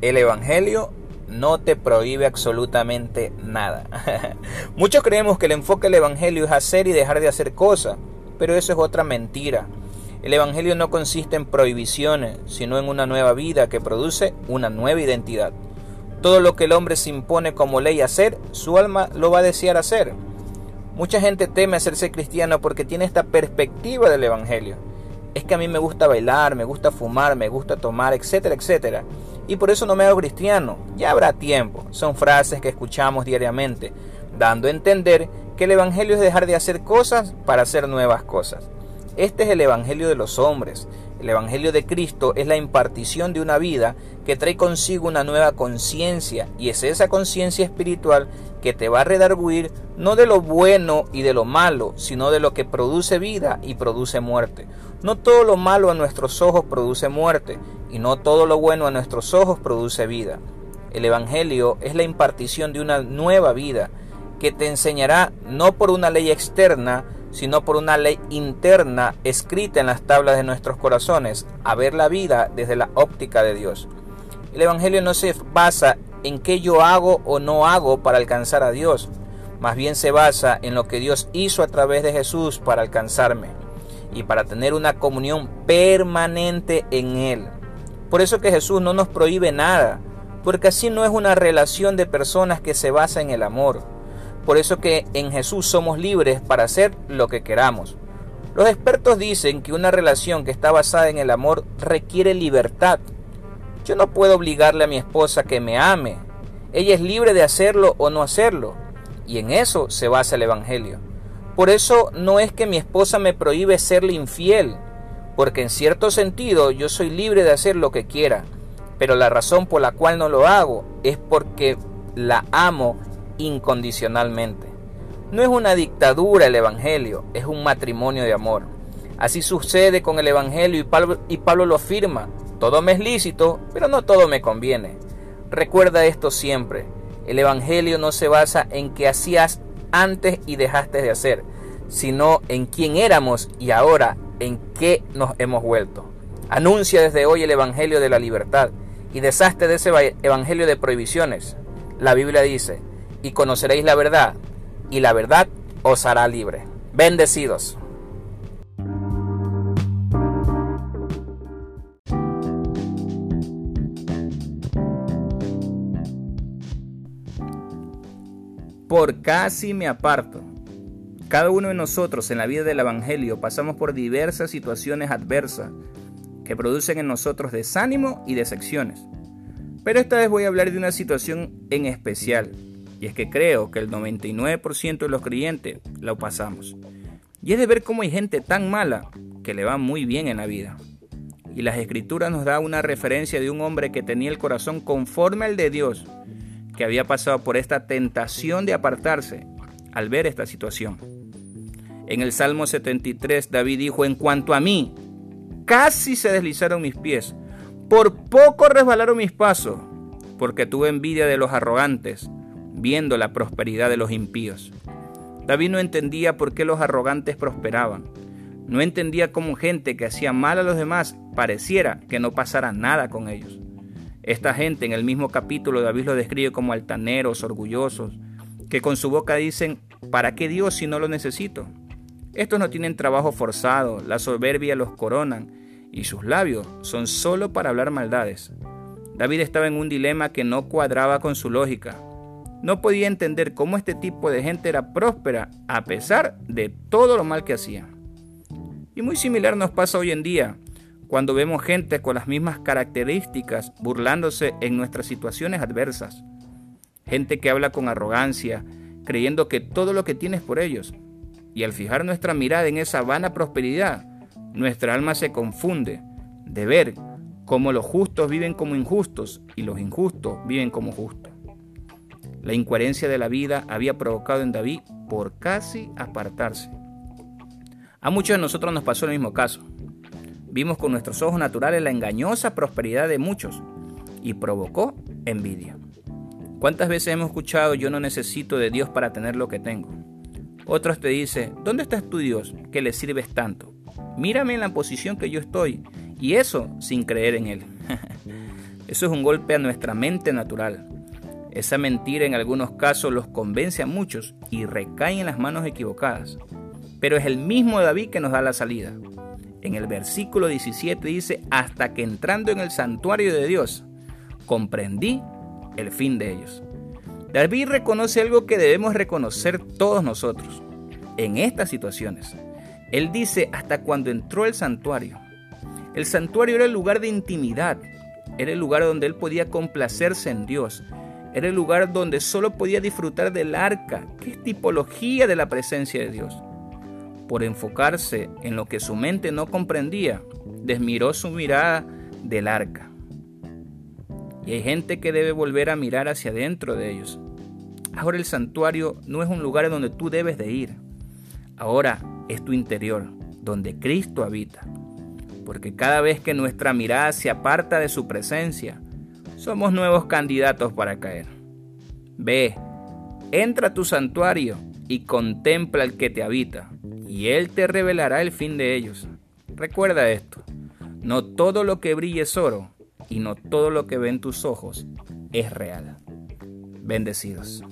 El Evangelio no te prohíbe absolutamente nada. Muchos creemos que el enfoque del Evangelio es hacer y dejar de hacer cosas, pero eso es otra mentira. El Evangelio no consiste en prohibiciones, sino en una nueva vida que produce una nueva identidad. Todo lo que el hombre se impone como ley hacer, su alma lo va a desear hacer. Mucha gente teme hacerse cristiano porque tiene esta perspectiva del Evangelio es que a mí me gusta bailar, me gusta fumar, me gusta tomar, etcétera, etcétera. Y por eso no me hago cristiano. Ya habrá tiempo. Son frases que escuchamos diariamente, dando a entender que el Evangelio es dejar de hacer cosas para hacer nuevas cosas. Este es el Evangelio de los hombres. El Evangelio de Cristo es la impartición de una vida que trae consigo una nueva conciencia y es esa conciencia espiritual que te va a redarguir no de lo bueno y de lo malo, sino de lo que produce vida y produce muerte. No todo lo malo a nuestros ojos produce muerte y no todo lo bueno a nuestros ojos produce vida. El Evangelio es la impartición de una nueva vida que te enseñará no por una ley externa, sino por una ley interna escrita en las tablas de nuestros corazones, a ver la vida desde la óptica de Dios. El Evangelio no se basa en qué yo hago o no hago para alcanzar a Dios, más bien se basa en lo que Dios hizo a través de Jesús para alcanzarme y para tener una comunión permanente en Él. Por eso que Jesús no nos prohíbe nada, porque así no es una relación de personas que se basa en el amor por eso que en Jesús somos libres para hacer lo que queramos. Los expertos dicen que una relación que está basada en el amor requiere libertad. Yo no puedo obligarle a mi esposa que me ame. Ella es libre de hacerlo o no hacerlo. Y en eso se basa el Evangelio. Por eso no es que mi esposa me prohíbe serle infiel, porque en cierto sentido yo soy libre de hacer lo que quiera. Pero la razón por la cual no lo hago es porque la amo incondicionalmente. No es una dictadura el Evangelio, es un matrimonio de amor. Así sucede con el Evangelio y Pablo, y Pablo lo afirma. Todo me es lícito, pero no todo me conviene. Recuerda esto siempre. El Evangelio no se basa en que hacías antes y dejaste de hacer, sino en quién éramos y ahora en qué nos hemos vuelto. Anuncia desde hoy el Evangelio de la libertad y deshazte de ese Evangelio de prohibiciones. La Biblia dice, y conoceréis la verdad, y la verdad os hará libre. Bendecidos. Por casi me aparto. Cada uno de nosotros en la vida del Evangelio pasamos por diversas situaciones adversas que producen en nosotros desánimo y decepciones. Pero esta vez voy a hablar de una situación en especial, y es que creo que el 99% de los creyentes lo pasamos. Y es de ver cómo hay gente tan mala que le va muy bien en la vida. Y las escrituras nos da una referencia de un hombre que tenía el corazón conforme al de Dios, que había pasado por esta tentación de apartarse al ver esta situación. En el Salmo 73 David dijo, en cuanto a mí, casi se deslizaron mis pies, por poco resbalaron mis pasos, porque tuve envidia de los arrogantes viendo la prosperidad de los impíos. David no entendía por qué los arrogantes prosperaban. No entendía cómo gente que hacía mal a los demás pareciera que no pasara nada con ellos. Esta gente en el mismo capítulo David lo describe como altaneros, orgullosos, que con su boca dicen, ¿para qué Dios si no lo necesito? Estos no tienen trabajo forzado, la soberbia los coronan y sus labios son solo para hablar maldades. David estaba en un dilema que no cuadraba con su lógica. No podía entender cómo este tipo de gente era próspera a pesar de todo lo mal que hacía. Y muy similar nos pasa hoy en día, cuando vemos gente con las mismas características burlándose en nuestras situaciones adversas. Gente que habla con arrogancia, creyendo que todo lo que tiene es por ellos. Y al fijar nuestra mirada en esa vana prosperidad, nuestra alma se confunde de ver cómo los justos viven como injustos y los injustos viven como justos. La incoherencia de la vida había provocado en David por casi apartarse. A muchos de nosotros nos pasó el mismo caso. Vimos con nuestros ojos naturales la engañosa prosperidad de muchos y provocó envidia. ¿Cuántas veces hemos escuchado yo no necesito de Dios para tener lo que tengo? Otros te dicen, ¿dónde estás tu Dios que le sirves tanto? Mírame en la posición que yo estoy y eso sin creer en Él. Eso es un golpe a nuestra mente natural. Esa mentira en algunos casos los convence a muchos y recae en las manos equivocadas. Pero es el mismo David que nos da la salida. En el versículo 17 dice, hasta que entrando en el santuario de Dios, comprendí el fin de ellos. David reconoce algo que debemos reconocer todos nosotros en estas situaciones. Él dice, hasta cuando entró el santuario. El santuario era el lugar de intimidad, era el lugar donde él podía complacerse en Dios, era el lugar donde solo podía disfrutar del arca, que es tipología de la presencia de Dios por enfocarse en lo que su mente no comprendía, desmiró su mirada del arca. Y hay gente que debe volver a mirar hacia adentro de ellos. Ahora el santuario no es un lugar donde tú debes de ir. Ahora es tu interior, donde Cristo habita. Porque cada vez que nuestra mirada se aparta de su presencia, somos nuevos candidatos para caer. Ve, entra a tu santuario y contempla el que te habita y Él te revelará el fin de ellos. Recuerda esto, no todo lo que brille es oro, y no todo lo que ven tus ojos es real. Bendecidos.